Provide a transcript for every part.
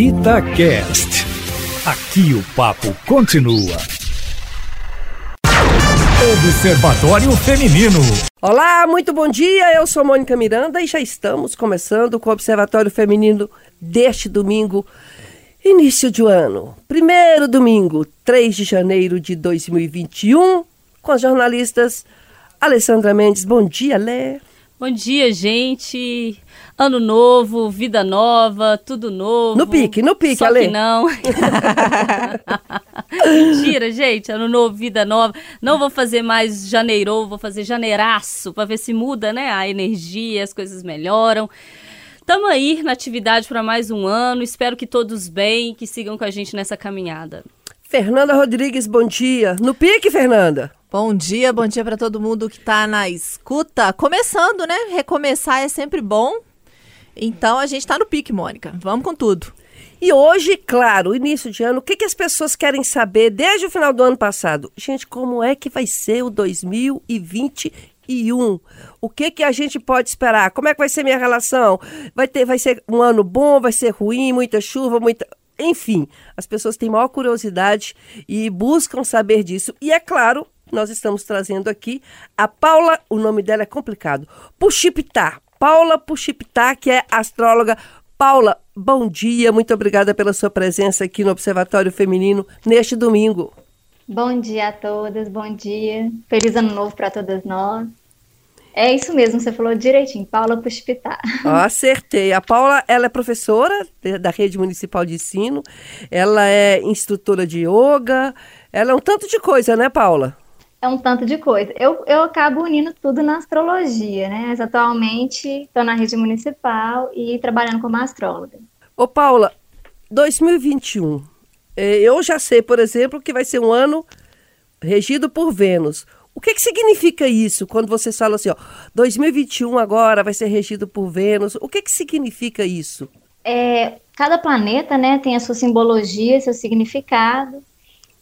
Itacast. Aqui o papo continua. Observatório Feminino. Olá, muito bom dia. Eu sou Mônica Miranda e já estamos começando com o Observatório Feminino deste domingo, início de ano. Primeiro domingo, 3 de janeiro de 2021, com as jornalistas Alessandra Mendes. Bom dia, Lé. Bom dia, gente. Ano novo, vida nova, tudo novo. No pique, no pique, Só Ale. que não. Mentira, gente. Ano novo, vida nova. Não vou fazer mais janeiro, vou fazer janeiraço para ver se muda, né? A energia, as coisas melhoram. Tamo aí na atividade para mais um ano. Espero que todos bem, que sigam com a gente nessa caminhada. Fernanda Rodrigues, bom dia. No pique, Fernanda. Bom dia, bom dia para todo mundo que tá na escuta. Começando, né? Recomeçar é sempre bom. Então a gente tá no pique, Mônica. Vamos com tudo. E hoje, claro, início de ano, o que, que as pessoas querem saber desde o final do ano passado? Gente, como é que vai ser o 2021? O que que a gente pode esperar? Como é que vai ser minha relação? Vai ter, vai ser um ano bom, vai ser ruim, muita chuva, muita enfim, as pessoas têm maior curiosidade e buscam saber disso. E é claro, nós estamos trazendo aqui a Paula, o nome dela é complicado, Puxipitá. Paula Puxipitá, que é astróloga. Paula, bom dia, muito obrigada pela sua presença aqui no Observatório Feminino neste domingo. Bom dia a todas, bom dia. Feliz ano novo para todas nós. É isso mesmo, você falou direitinho, Paula Puxpitá. Ó, acertei. A Paula, ela é professora da Rede Municipal de Ensino, ela é instrutora de yoga, ela é um tanto de coisa, né, Paula? É um tanto de coisa. Eu, eu acabo unindo tudo na astrologia, né? Mas atualmente estou na rede municipal e trabalhando como astróloga. Ô, Paula, 2021. eh, Eu já sei, por exemplo, que vai ser um ano regido por Vênus. O que, que significa isso quando você fala assim, ó, 2021 agora vai ser regido por Vênus? O que, que significa isso? É, cada planeta, né, tem a sua simbologia, seu significado.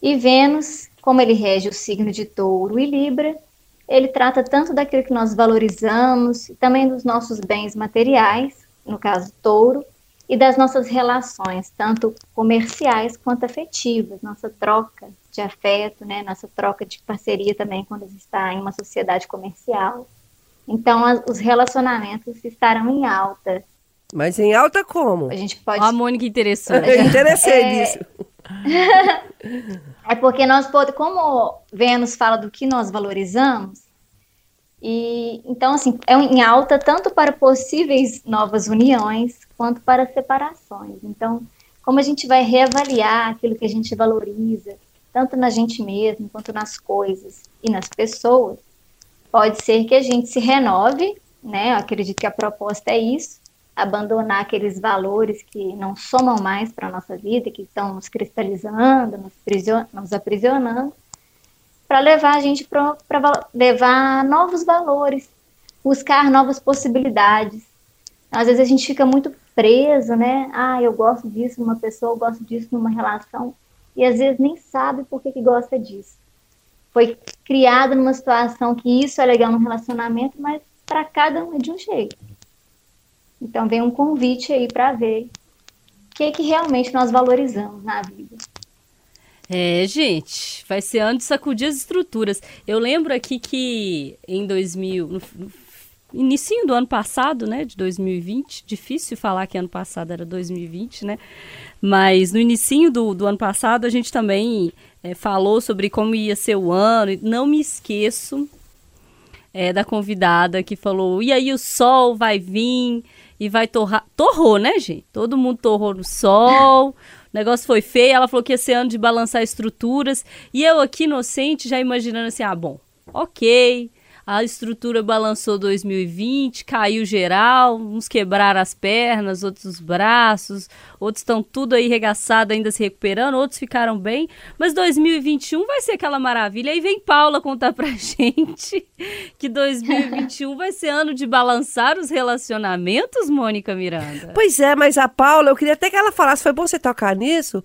E Vênus, como ele rege o signo de Touro e Libra, ele trata tanto daquilo que nós valorizamos, e também dos nossos bens materiais, no caso Touro, e das nossas relações, tanto comerciais quanto afetivas, nossa troca de afeto, né, nossa troca de parceria também quando a gente está em uma sociedade comercial. Então, as- os relacionamentos estarão em alta. Mas em alta como? A gente pode Ó, a Mônica interessante. Eu interessei É. nisso. É porque nós podemos, como Vênus fala do que nós valorizamos, e então assim, é em alta tanto para possíveis novas uniões quanto para separações. Então, como a gente vai reavaliar aquilo que a gente valoriza, tanto na gente mesmo quanto nas coisas e nas pessoas, pode ser que a gente se renove, né? Eu acredito que a proposta é isso, abandonar aqueles valores que não somam mais para a nossa vida, que estão nos cristalizando, nos, nos aprisionando, para levar a gente para levar novos valores, buscar novas possibilidades. Às vezes a gente fica muito preso, né? Ah, eu gosto disso numa pessoa, eu gosto disso numa relação, e às vezes nem sabe por que, que gosta disso. Foi criado numa situação que isso é legal no relacionamento, mas para cada um é de um jeito. Então vem um convite aí para ver o que, que realmente nós valorizamos na vida. É, gente, vai ser ano de sacudir as estruturas. Eu lembro aqui que em 2000, no, no inicinho do ano passado, né, de 2020, difícil falar que ano passado era 2020, né, mas no inicinho do, do ano passado a gente também é, falou sobre como ia ser o ano, não me esqueço é, da convidada que falou, e aí o sol vai vir e vai torrar, torrou, né, gente? Todo mundo torrou no sol, o negócio foi feio, ela falou que ia ser ano de balançar estruturas, e eu aqui inocente já imaginando assim, ah, bom, ok, a estrutura balançou 2020, caiu geral, uns quebraram as pernas, outros os braços, outros estão tudo aí regaçado, ainda se recuperando, outros ficaram bem, mas 2021 vai ser aquela maravilha. Aí vem Paula contar pra gente que 2021 vai ser ano de balançar os relacionamentos, Mônica Miranda. Pois é, mas a Paula, eu queria até que ela falasse, foi bom você tocar nisso,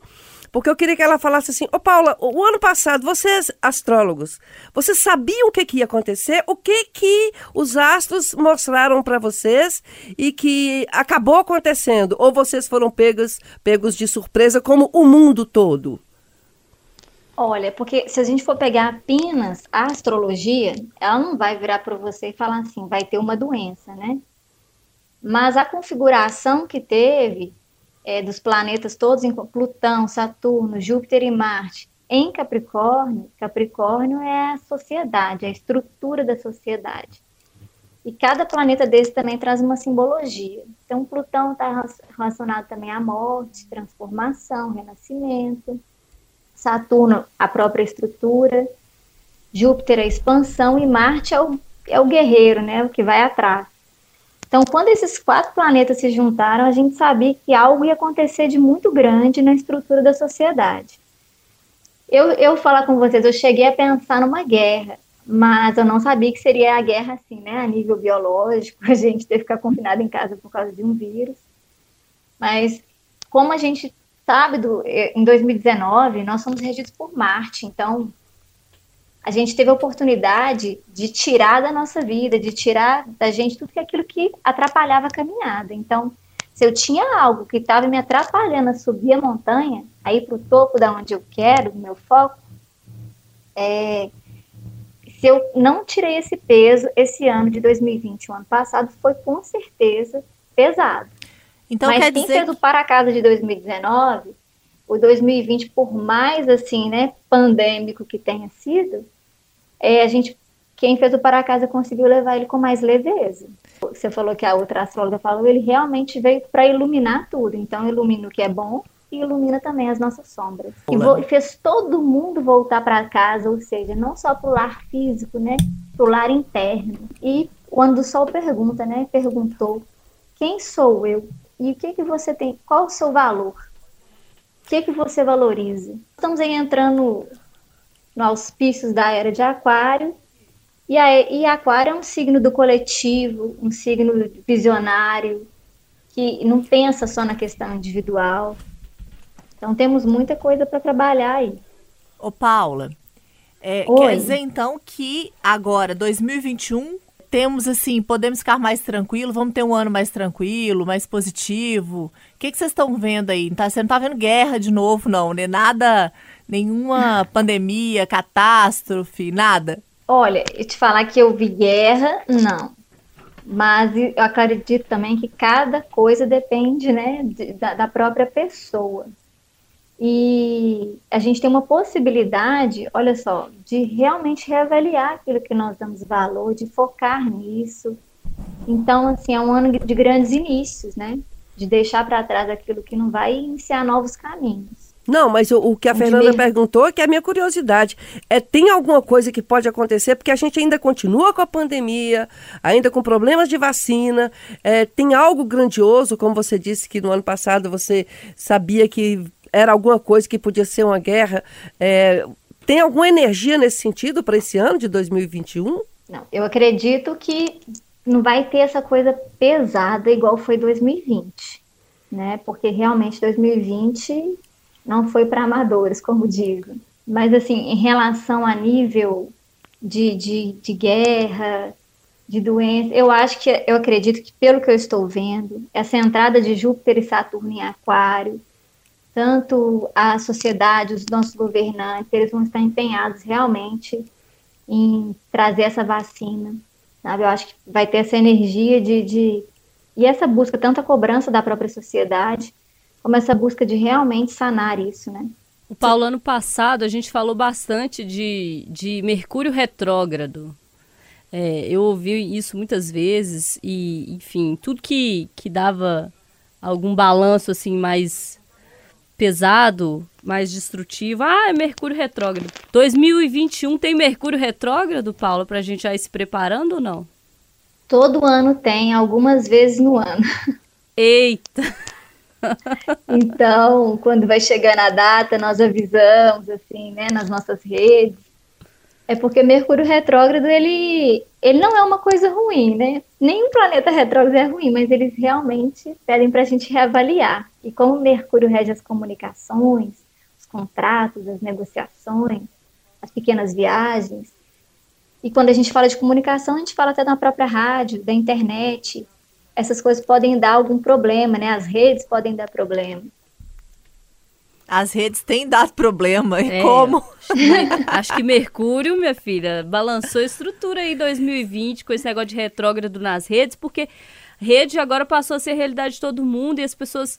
porque eu queria que ela falasse assim: Ô Paula, o ano passado, vocês, astrólogos, vocês sabiam o que, que ia acontecer? O que que os astros mostraram para vocês e que acabou acontecendo? Ou vocês foram pegos, pegos de surpresa, como o mundo todo? Olha, porque se a gente for pegar apenas a astrologia, ela não vai virar para você e falar assim, vai ter uma doença, né? Mas a configuração que teve é, dos planetas todos Plutão, Saturno, Júpiter e Marte em Capricórnio, Capricórnio é a sociedade, a estrutura da sociedade. E cada planeta desse também traz uma simbologia. Então, Plutão está relacionado também à morte, transformação, renascimento. Saturno, a própria estrutura, Júpiter, a expansão, e Marte é o, é o guerreiro, né, o que vai atrás. Então, quando esses quatro planetas se juntaram, a gente sabia que algo ia acontecer de muito grande na estrutura da sociedade. Eu, eu falar com vocês, eu cheguei a pensar numa guerra, mas eu não sabia que seria a guerra assim, né, a nível biológico, a gente ter que ficar confinado em casa por causa de um vírus. Mas como a gente sabe, do, eh, em 2019, nós somos regidos por Marte, então a gente teve a oportunidade de tirar da nossa vida, de tirar da gente tudo aquilo que atrapalhava a caminhada. Então, se eu tinha algo que estava me atrapalhando a subir a montanha, a ir para o topo da onde eu quero, meu foco, é, se eu não tirei esse peso esse ano de 2020, o ano passado foi com certeza pesado. Então, Mas quer quem dizer... fez o para casa de 2019, o 2020, por mais assim, né, pandêmico que tenha sido, é, a gente, quem fez o para casa conseguiu levar ele com mais leveza. Você falou que a outra astróloga falou, ele realmente veio para iluminar tudo. Então, ilumina o que é bom e ilumina também as nossas sombras. E fez todo mundo voltar para casa, ou seja, não só para o lar físico, né, para o lar interno. E quando o Sol pergunta, né, perguntou, quem sou eu? E o que que você tem? Qual o seu valor? O que que você valoriza? Estamos aí entrando no auspícios da era de Aquário. E, a, e Aquário é um signo do coletivo, um signo visionário, que não pensa só na questão individual. Então temos muita coisa para trabalhar aí. Ô Paula, é, quer dizer então que agora, 2021, temos assim, podemos ficar mais tranquilo, vamos ter um ano mais tranquilo, mais positivo. O que, que vocês estão vendo aí? Tá, você não está vendo guerra de novo, não, né? Nada, nenhuma pandemia, catástrofe, nada? Olha, eu te falar que eu vi guerra, não. Mas eu acredito também que cada coisa depende, né, de, da, da própria pessoa. E a gente tem uma possibilidade, olha só, de realmente reavaliar aquilo que nós damos valor, de focar nisso. Então, assim, é um ano de grandes inícios, né? De deixar para trás aquilo que não vai iniciar novos caminhos. Não, mas o, o que a Fernanda perguntou, que é a minha curiosidade, é tem alguma coisa que pode acontecer, porque a gente ainda continua com a pandemia, ainda com problemas de vacina, é, tem algo grandioso, como você disse que no ano passado você sabia que era alguma coisa que podia ser uma guerra. É, tem alguma energia nesse sentido para esse ano de 2021? Não, eu acredito que não vai ter essa coisa pesada igual foi 2020, né? Porque realmente 2020 não foi para amadores, como digo. Mas assim, em relação a nível de, de, de guerra, de doença, eu acho que eu acredito que pelo que eu estou vendo, essa entrada de Júpiter e Saturno em Aquário tanto a sociedade, os nossos governantes, eles vão estar empenhados realmente em trazer essa vacina, sabe? Eu acho que vai ter essa energia de, de e essa busca, tanto a cobrança da própria sociedade, como essa busca de realmente sanar isso, né? O Paulo, ano passado a gente falou bastante de, de Mercúrio retrógrado. É, eu ouvi isso muitas vezes e, enfim, tudo que, que dava algum balanço assim mais pesado, mais destrutivo. Ah, é Mercúrio retrógrado. 2021 tem Mercúrio retrógrado, Paulo, para a gente já ir se preparando ou não? Todo ano tem, algumas vezes no ano. Eita! Então, quando vai chegando a data, nós avisamos, assim, né, nas nossas redes. É porque Mercúrio retrógrado, ele, ele não é uma coisa ruim, né? Nenhum planeta retrógrado é ruim, mas eles realmente pedem para a gente reavaliar. E como Mercúrio rege as comunicações, os contratos, as negociações, as pequenas viagens. E quando a gente fala de comunicação, a gente fala até da própria rádio, da internet. Essas coisas podem dar algum problema, né? As redes podem dar problema. As redes têm dado problema. E é, como? Acho que Mercúrio, minha filha, balançou a estrutura aí em 2020 com esse negócio de retrógrado nas redes, porque rede agora passou a ser a realidade de todo mundo e as pessoas.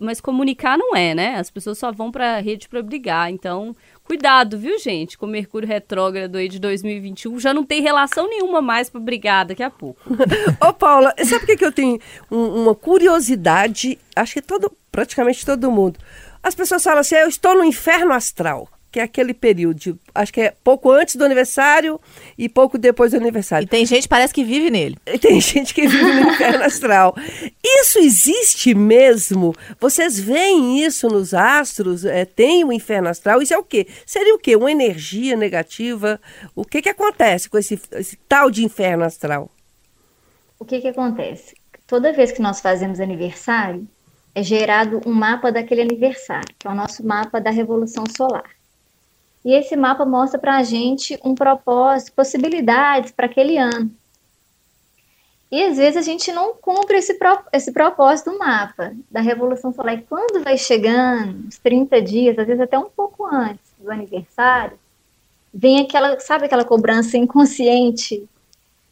Mas comunicar não é, né? As pessoas só vão para rede para brigar. Então, cuidado, viu, gente? Com Mercúrio retrógrado aí de 2021. Já não tem relação nenhuma mais para brigar daqui a pouco. Ô, Paula, sabe por que, que eu tenho um, uma curiosidade? Acho que todo, praticamente todo mundo. As pessoas falam assim: eu estou no inferno astral que é aquele período, acho que é pouco antes do aniversário e pouco depois do aniversário. E tem gente parece que vive nele. E tem gente que vive no inferno astral. Isso existe mesmo? Vocês veem isso nos astros? É, tem o inferno astral? Isso é o quê? Seria o quê? Uma energia negativa? O que que acontece com esse, esse tal de inferno astral? O que que acontece? Toda vez que nós fazemos aniversário, é gerado um mapa daquele aniversário, que é o nosso mapa da Revolução Solar. E esse mapa mostra para a gente um propósito, possibilidades para aquele ano. E às vezes a gente não cumpre esse, pro, esse propósito do mapa, da Revolução Solar. E quando vai chegando, uns 30 dias, às vezes até um pouco antes do aniversário, vem aquela, sabe aquela cobrança inconsciente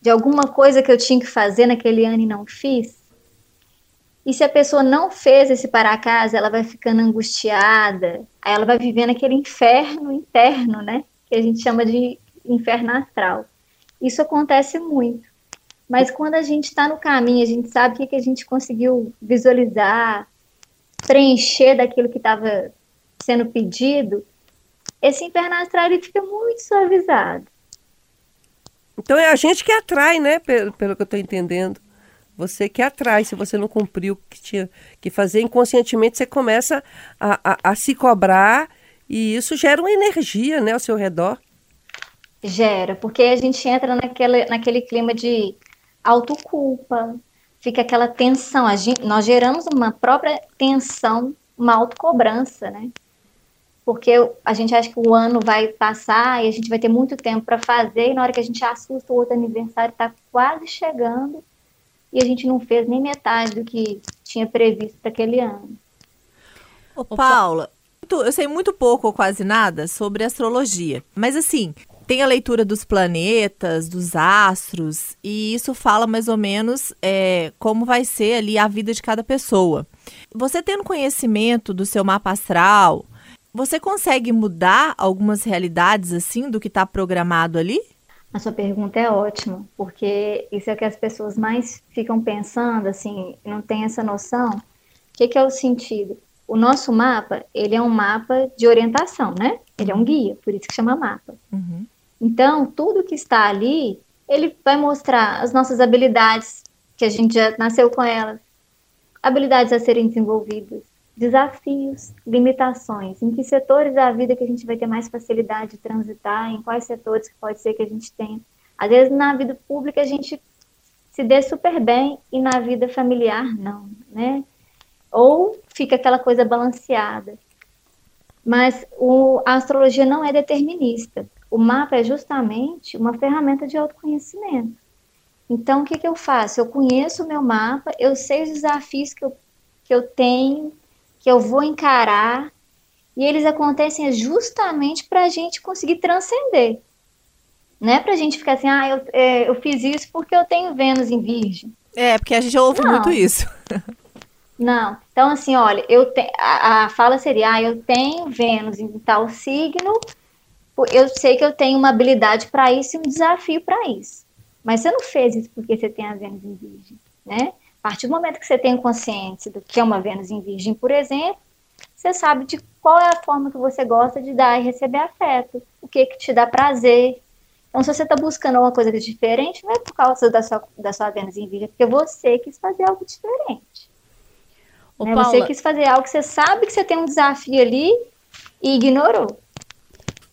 de alguma coisa que eu tinha que fazer naquele ano e não fiz? E se a pessoa não fez esse para casa, ela vai ficando angustiada, aí ela vai vivendo aquele inferno interno, né? Que a gente chama de inferno astral. Isso acontece muito. Mas quando a gente está no caminho, a gente sabe o que, que a gente conseguiu visualizar, preencher daquilo que estava sendo pedido, esse inferno astral ele fica muito suavizado. Então é a gente que atrai, né? Pelo, pelo que eu estou entendendo. Você que atrai, se você não cumpriu o que tinha que fazer, inconscientemente você começa a, a, a se cobrar e isso gera uma energia né, ao seu redor. Gera, porque a gente entra naquele, naquele clima de autoculpa, fica aquela tensão. Gente, nós geramos uma própria tensão, uma autocobrança, né? Porque a gente acha que o ano vai passar e a gente vai ter muito tempo para fazer, e na hora que a gente assusta o outro aniversário está quase chegando, e a gente não fez nem metade do que tinha previsto para aquele ano. Ô, Paula, eu sei muito pouco ou quase nada sobre astrologia, mas assim, tem a leitura dos planetas, dos astros, e isso fala mais ou menos é, como vai ser ali a vida de cada pessoa. Você tendo conhecimento do seu mapa astral, você consegue mudar algumas realidades assim do que está programado ali? A sua pergunta é ótima, porque isso é o que as pessoas mais ficam pensando, assim, não tem essa noção. O que, que é o sentido? O nosso mapa, ele é um mapa de orientação, né? Ele é um guia, por isso que chama mapa. Uhum. Então, tudo que está ali, ele vai mostrar as nossas habilidades, que a gente já nasceu com elas, habilidades a serem desenvolvidas, desafios, limitações, em que setores da vida que a gente vai ter mais facilidade de transitar, em quais setores que pode ser que a gente tenha. Às vezes na vida pública a gente se dê super bem e na vida familiar não, né? Ou fica aquela coisa balanceada. Mas o, a astrologia não é determinista. O mapa é justamente uma ferramenta de autoconhecimento. Então, o que, que eu faço? Eu conheço o meu mapa, eu sei os desafios que eu, que eu tenho, que eu vou encarar, e eles acontecem justamente para a gente conseguir transcender. Não é para a gente ficar assim, ah, eu, é, eu fiz isso porque eu tenho Vênus em Virgem. É, porque a gente ouve Não. muito isso. Não. Então, assim, olha, eu te, a, a fala seria, ah, eu tenho Vênus em tal signo, eu sei que eu tenho uma habilidade para isso e um desafio para isso. Mas você não fez isso porque você tem a Vênus em Virgem, né? A partir do momento que você tem consciência do que é uma Vênus em Virgem, por exemplo, você sabe de qual é a forma que você gosta de dar e receber afeto, o que que te dá prazer. Então, se você está buscando alguma coisa diferente, não é por causa da sua, da sua Vênus em Virgem, é porque você quis fazer algo diferente. Ô, né? Você quis fazer algo que você sabe que você tem um desafio ali e ignorou.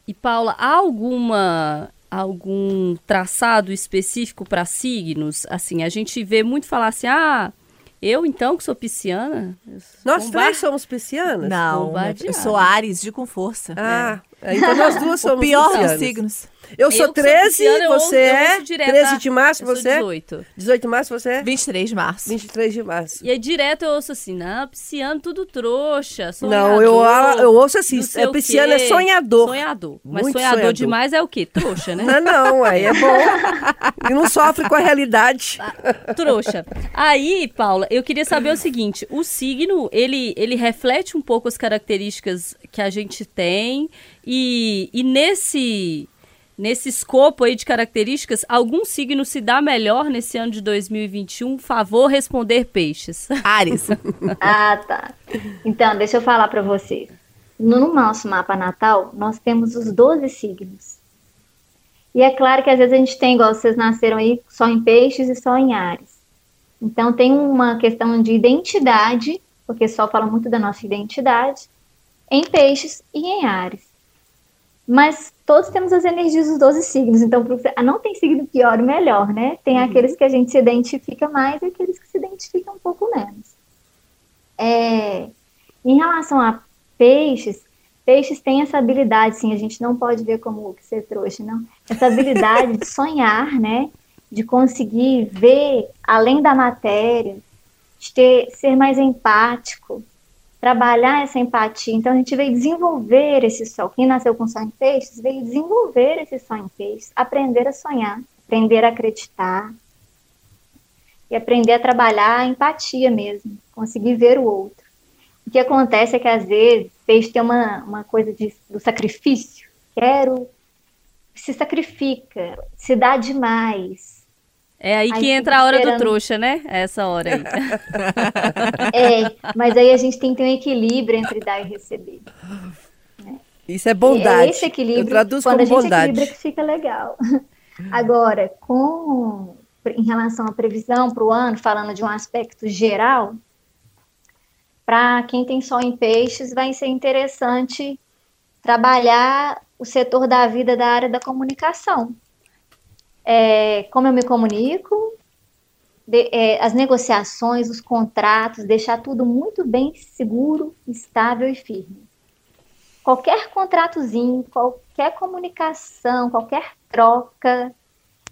E Paula, há alguma algum traçado específico para signos? Assim, a gente vê muito falar assim, ah, Eu, então, que sou pisciana. Nós três somos piscianas? Não, eu sou Ares, de com força. Ah, é. então nós duas somos o pior piscianas. dos signos. Eu sou Eu que sou 13, pisciana, eu você ouço- eu é ouço direto 13 a- de março, você é 18. 18 de março, você é 23 de março. 23 de março. E aí direto eu ouço assim, não, pisciano tudo trouxa, Não, sonhador, eu, eu ouço assim, não é pisciano é sonhador. Sonhador. Mas Muito sonhador, sonhador. demais é o quê? Trouxa, né? Não, não, aí é bom. e não sofre com a realidade. Trouxa. Aí, Paula, eu queria saber o seguinte: o signo, ele, ele reflete um pouco as características que a gente tem, e, e nesse. Nesse escopo aí de características, algum signo se dá melhor nesse ano de 2021? Favor responder peixes. Ares. Ah, tá. Então, deixa eu falar para vocês. No nosso mapa natal, nós temos os 12 signos. E é claro que às vezes a gente tem, igual vocês nasceram aí, só em peixes e só em ares. Então, tem uma questão de identidade, porque só fala muito da nossa identidade, em peixes e em ares. Mas todos temos as energias dos 12 signos, então pro- não tem signo pior ou melhor, né? Tem aqueles que a gente se identifica mais e aqueles que se identificam um pouco menos. É, em relação a peixes, peixes têm essa habilidade, sim, a gente não pode ver como que ser trouxa, não. Essa habilidade de sonhar, né? De conseguir ver além da matéria, de ter, ser mais empático, trabalhar essa empatia. Então a gente veio desenvolver esse sol. Quem nasceu com sol em peixes veio desenvolver esse sol em peixes, aprender a sonhar, aprender a acreditar e aprender a trabalhar a empatia mesmo, conseguir ver o outro. O que acontece é que às vezes peixe tem uma, uma coisa de, do sacrifício. Quero, se sacrifica, se dá demais. É aí Aí que entra a hora do esperando. trouxa, né? Essa hora aí. É, mas aí a gente tem que ter um equilíbrio entre dar e receber. Isso é bondade. É esse equilíbrio, Eu traduzo quando como a gente bondade. equilibra que fica legal. Agora, com em relação à previsão para o ano, falando de um aspecto geral, para quem tem sol em peixes, vai ser interessante trabalhar o setor da vida da área da comunicação. É, como eu me comunico, de- é, as negociações, os contratos, deixar tudo muito bem seguro, estável e firme. Qualquer contratozinho, qualquer comunicação, qualquer troca,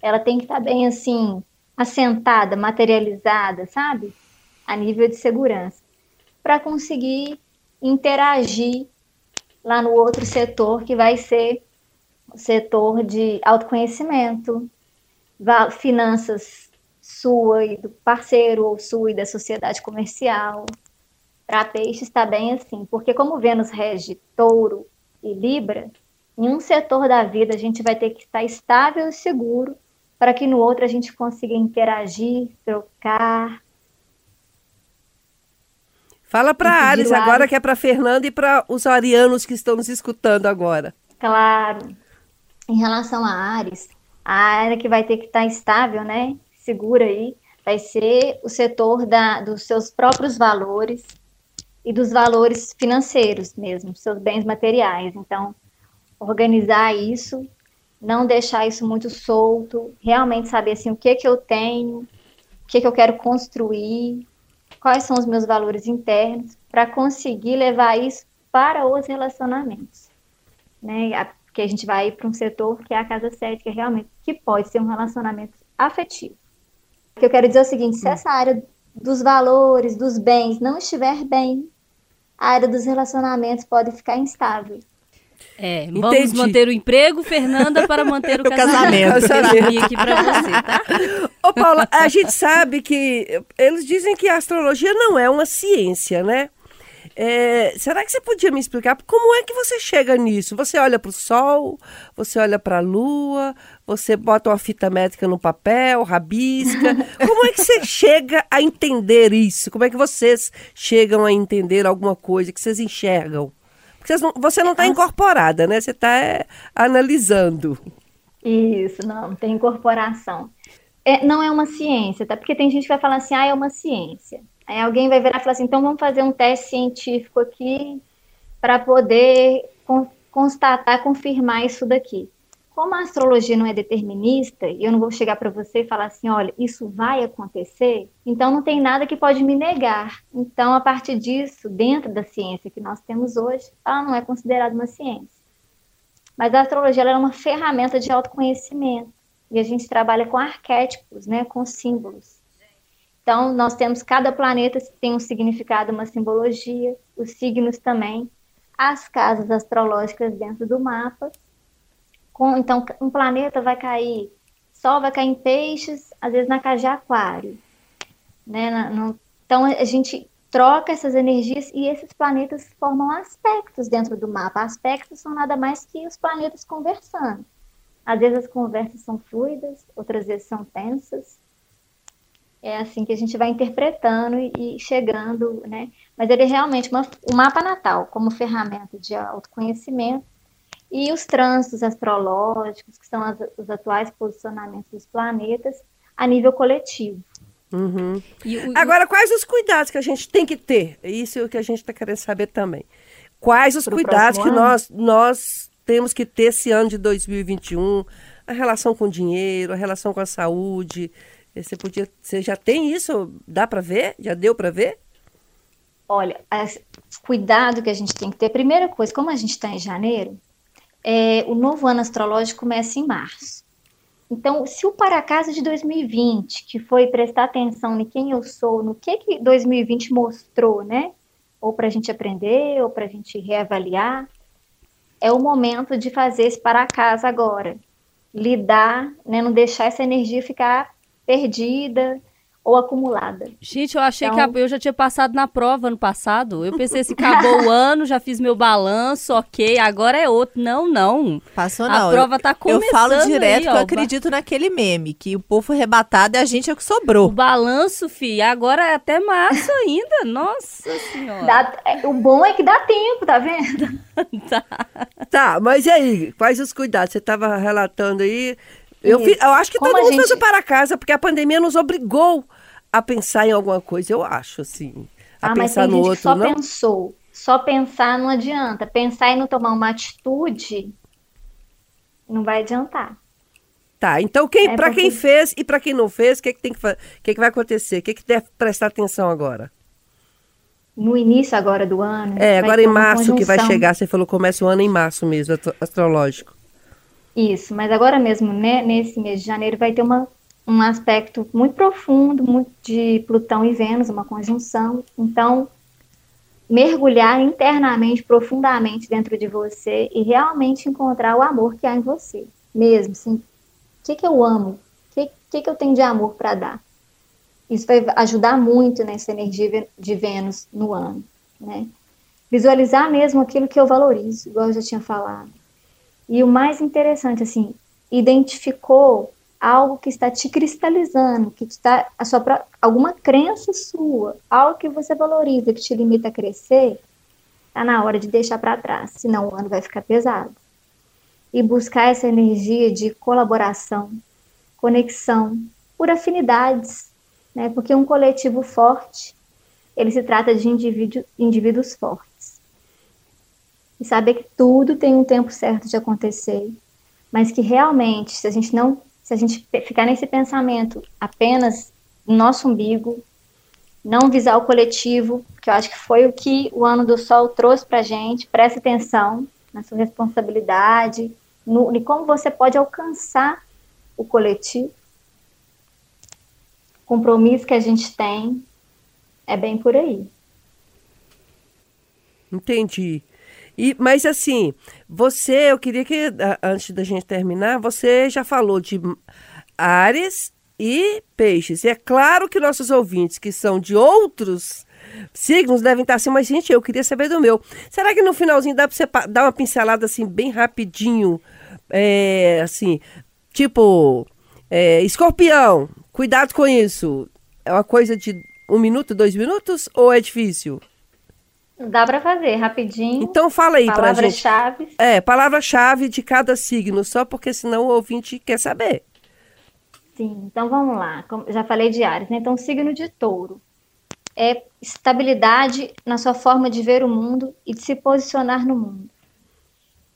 ela tem que estar bem assim, assentada, materializada, sabe? A nível de segurança, para conseguir interagir lá no outro setor, que vai ser o setor de autoconhecimento, finanças sua e do parceiro, ou sua e da sociedade comercial, para peixe está bem assim, porque como Vênus rege touro e libra, em um setor da vida a gente vai ter que estar estável e seguro para que no outro a gente consiga interagir, trocar. Fala para Ares. agora, que é para Fernanda e para os arianos que estão nos escutando agora. Claro. Em relação a Ares, a área que vai ter que estar estável, né? Segura aí, vai ser o setor da, dos seus próprios valores e dos valores financeiros mesmo, seus bens materiais. Então, organizar isso, não deixar isso muito solto, realmente saber assim, o que que eu tenho, o que que eu quero construir, quais são os meus valores internos, para conseguir levar isso para os relacionamentos né? Porque a gente vai para um setor que é a casa 7, que é realmente que pode ser um relacionamento afetivo. O que eu quero dizer é o seguinte: se essa área dos valores, dos bens não estiver bem, a área dos relacionamentos pode ficar instável. É, vamos Entendi. manter o emprego, Fernanda, para manter o, O casamento. casamento. Aqui para você, tá? Ô, Paula, a gente sabe que eles dizem que a astrologia não é uma ciência, né? É, será que você podia me explicar como é que você chega nisso? Você olha para o sol, você olha para a lua, você bota uma fita métrica no papel, rabisca. Como é que você chega a entender isso? Como é que vocês chegam a entender alguma coisa que vocês enxergam? Porque não- você não está incorporada, né? Você está analisando. Isso, não, tem incorporação. É, não é uma ciência, tá? Porque tem gente que vai falar assim, ah, é uma ciência. Aí alguém vai virar e falar assim, então vamos fazer um teste científico aqui para poder con- constatar, confirmar isso daqui. como a astrologia não é determinista, e eu não vou chegar para você e falar assim, olha, isso vai acontecer, então não tem nada que pode me negar. Então, a partir disso, dentro da ciência que nós temos hoje, ela não é considerada uma ciência. Mas a astrologia é uma ferramenta de autoconhecimento, e a gente trabalha com arquétipos, né, com símbolos. Então, nós temos cada planeta tem um significado, uma simbologia, os signos também, as casas astrológicas dentro do mapa, com, então, um planeta vai cair, Sol vai cair em peixes, às vezes na casa de aquário. Né? Na, no, então, a gente troca essas energias e esses planetas formam aspectos dentro do mapa. Aspectos são nada mais que os planetas conversando. Às vezes as conversas são fluidas, outras vezes são tensas. É assim que a gente vai interpretando e, e chegando, né? Mas ele é realmente uma, o mapa natal como ferramenta de autoconhecimento e os trânsitos astrológicos, que são as, os atuais posicionamentos dos planetas, a nível coletivo. Uhum. O, Agora, quais os cuidados que a gente tem que ter? Isso é o que a gente está querendo saber também. Quais os cuidados que nós, nós temos que ter esse ano de 2021? A relação com o dinheiro, a relação com a saúde. Você, podia, você já tem isso? Dá para ver? Já deu para ver? Olha, as, cuidado que a gente tem que ter. Primeira coisa, como a gente está em janeiro, é, o novo ano astrológico começa em março. Então, se o para casa de 2020, que foi prestar atenção em quem eu sou, no que que 2020 mostrou, né? Ou para a gente aprender, ou para a gente reavaliar, é o momento de fazer esse para casa agora. Lidar, né? Não deixar essa energia ficar perdida, ou acumulada. Gente, eu achei então... que eu já tinha passado na prova ano passado. Eu pensei assim, acabou o ano, já fiz meu balanço, ok, agora é outro. Não, não. Passou não. A prova tá começando Eu falo direto aí, que eu acredito naquele meme, que o povo rebatado e a gente é o que sobrou. O balanço, fi, agora é até março ainda. Nossa senhora. Dá, é, o bom é que dá tempo, tá vendo? tá. Tá, mas e aí? Quais os cuidados? Você estava relatando aí eu, eu acho que Como todo mundo gente... fez o para casa, porque a pandemia nos obrigou a pensar em alguma coisa, eu acho, assim. A ah, pensar mas no outro, que só não? pensou. Só pensar não adianta. Pensar e não tomar uma atitude não vai adiantar. Tá, então quem, é para porque... quem fez e para quem não fez, o que, que tem que que, que vai acontecer? O que, que deve prestar atenção agora? No início agora do ano. É, agora em março que vai chegar. Você falou começa o ano em março mesmo, astrológico. Isso, mas agora mesmo, né, nesse mês de janeiro, vai ter uma, um aspecto muito profundo muito de Plutão e Vênus, uma conjunção. Então, mergulhar internamente, profundamente dentro de você e realmente encontrar o amor que há em você, mesmo. Assim, o que, que eu amo? O que, que, que eu tenho de amor para dar? Isso vai ajudar muito nessa energia de Vênus no ano, né? Visualizar mesmo aquilo que eu valorizo, igual eu já tinha falado. E o mais interessante, assim, identificou algo que está te cristalizando, que está a sua alguma crença sua, algo que você valoriza, que te limita a crescer, está na hora de deixar para trás, senão o ano vai ficar pesado. E buscar essa energia de colaboração, conexão, por afinidades, né? Porque um coletivo forte, ele se trata de indivíduo, indivíduos fortes e saber que tudo tem um tempo certo de acontecer, mas que realmente, se a gente não, se a gente ficar nesse pensamento apenas no nosso umbigo, não visar o coletivo, que eu acho que foi o que o ano do Sol trouxe para gente, preste atenção na sua responsabilidade, no, e como você pode alcançar o coletivo, o compromisso que a gente tem, é bem por aí. Entendi. E, mas assim, você, eu queria que, antes da gente terminar, você já falou de Ares e Peixes. E é claro que nossos ouvintes que são de outros signos devem estar assim, mas gente, eu queria saber do meu. Será que no finalzinho dá para você dar uma pincelada assim, bem rapidinho? É, assim, tipo, é, escorpião, cuidado com isso. É uma coisa de um minuto, dois minutos ou é difícil? Dá para fazer rapidinho. Então fala aí para gente. Palavras-chave. É, palavra-chave de cada signo, só porque senão o ouvinte quer saber. Sim, então vamos lá. Já falei de Ares, né? Então, signo de touro. É estabilidade na sua forma de ver o mundo e de se posicionar no mundo.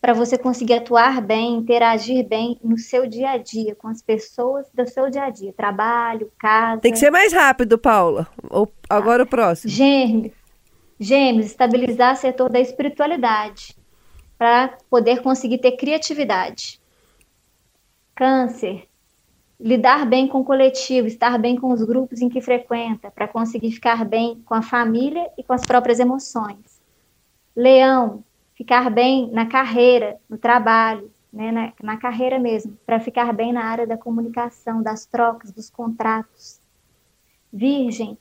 para você conseguir atuar bem, interagir bem no seu dia a dia, com as pessoas do seu dia a dia, trabalho, casa. Tem que ser mais rápido, Paula. Ou agora o próximo. Gêmeos. Gêmeos, estabilizar setor da espiritualidade para poder conseguir ter criatividade. Câncer, lidar bem com o coletivo, estar bem com os grupos em que frequenta, para conseguir ficar bem com a família e com as próprias emoções. Leão, ficar bem na carreira, no trabalho, né, na, na carreira mesmo, para ficar bem na área da comunicação, das trocas, dos contratos. Virgem,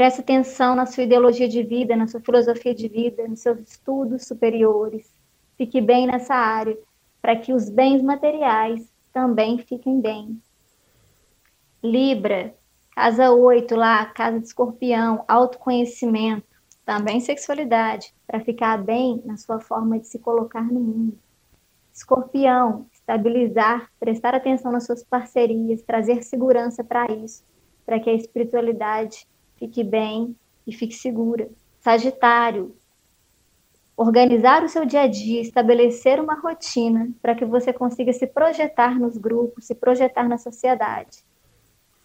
preste atenção na sua ideologia de vida, na sua filosofia de vida, nos seus estudos superiores. Fique bem nessa área, para que os bens materiais também fiquem bem. Libra, casa 8 lá, casa de escorpião, autoconhecimento, também sexualidade, para ficar bem na sua forma de se colocar no mundo. Escorpião, estabilizar, prestar atenção nas suas parcerias, trazer segurança para isso, para que a espiritualidade fique bem e fique segura. Sagitário, organizar o seu dia a dia, estabelecer uma rotina para que você consiga se projetar nos grupos, se projetar na sociedade.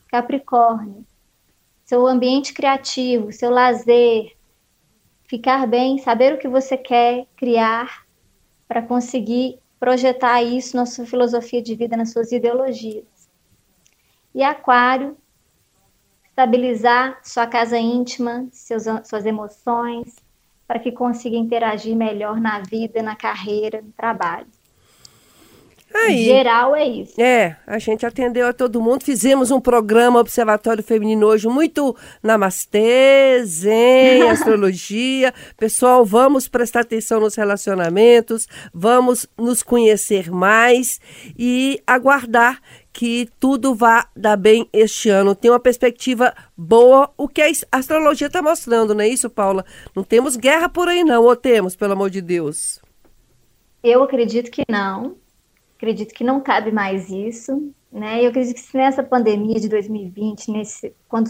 Capricórnio, seu ambiente criativo, seu lazer, ficar bem, saber o que você quer criar para conseguir projetar isso na sua filosofia de vida, nas suas ideologias. E Aquário, estabilizar sua casa íntima, seus, suas emoções, para que consiga interagir melhor na vida, na carreira, no trabalho. Aí, em geral é isso. É, a gente atendeu a todo mundo, fizemos um programa Observatório Feminino hoje muito namastê, zen, astrologia. Pessoal, vamos prestar atenção nos relacionamentos, vamos nos conhecer mais e aguardar que tudo vá dar bem este ano. Tem uma perspectiva boa, o que a astrologia está mostrando, não é isso, Paula? Não temos guerra por aí não, ou temos, pelo amor de Deus? Eu acredito que não acredito que não cabe mais isso, né? Eu acredito que se nessa pandemia de 2020, nesse, quando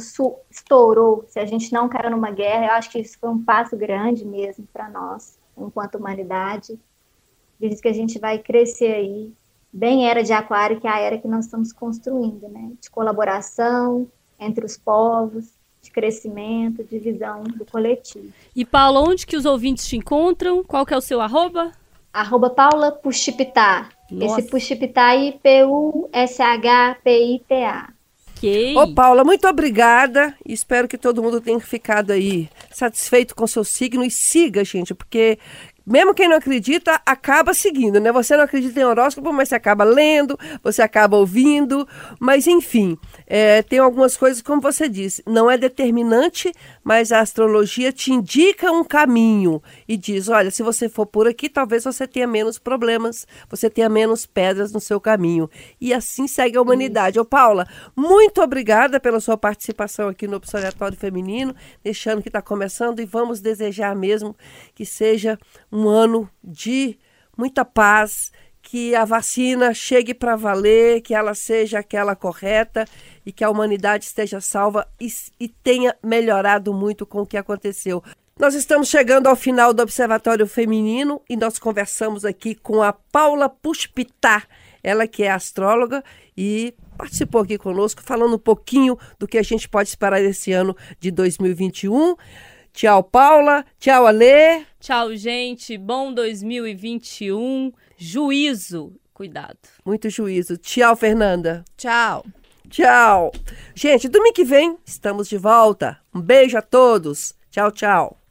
estourou, se a gente não caiu numa guerra, eu acho que isso foi um passo grande mesmo para nós, enquanto humanidade. Acredito que a gente vai crescer aí, bem era de aquário, que é a era que nós estamos construindo, né? De colaboração entre os povos, de crescimento, de visão do coletivo. E Paulo, onde que os ouvintes te encontram? Qual que é o seu arroba? Arroba Paula Puxipitá. Esse Puxipitá aí, P-U-S-H-P-I-T-A. Okay. Ô, Paula, muito obrigada. Espero que todo mundo tenha ficado aí satisfeito com seu signo e siga, gente, porque mesmo quem não acredita, acaba seguindo, né? Você não acredita em horóscopo, mas você acaba lendo, você acaba ouvindo, mas enfim, é, tem algumas coisas, como você disse, não é determinante, mas a astrologia te indica um caminho e diz: olha, se você for por aqui, talvez você tenha menos problemas, você tenha menos pedras no seu caminho. E assim segue a humanidade. Ô, Paula, muito obrigada pela sua participação aqui no Observatório Feminino, deixando que está começando e vamos desejar mesmo que seja um ano de muita paz, que a vacina chegue para valer, que ela seja aquela correta e que a humanidade esteja salva e, e, tenha melhorado muito com o que aconteceu. Nós estamos chegando ao final do Observatório Feminino e nós conversamos aqui com a Paula Puspitá, ela que é astróloga e participou aqui conosco, falando um pouquinho do que a gente pode esperar esse ano de 2021. Tchau, Paula. Tchau, Alê. Tchau, gente. Bom 2021. Juízo. Cuidado. Muito juízo. Tchau, Fernanda. Tchau. Tchau. Gente, domingo que vem estamos de volta. Um beijo a todos. Tchau, tchau.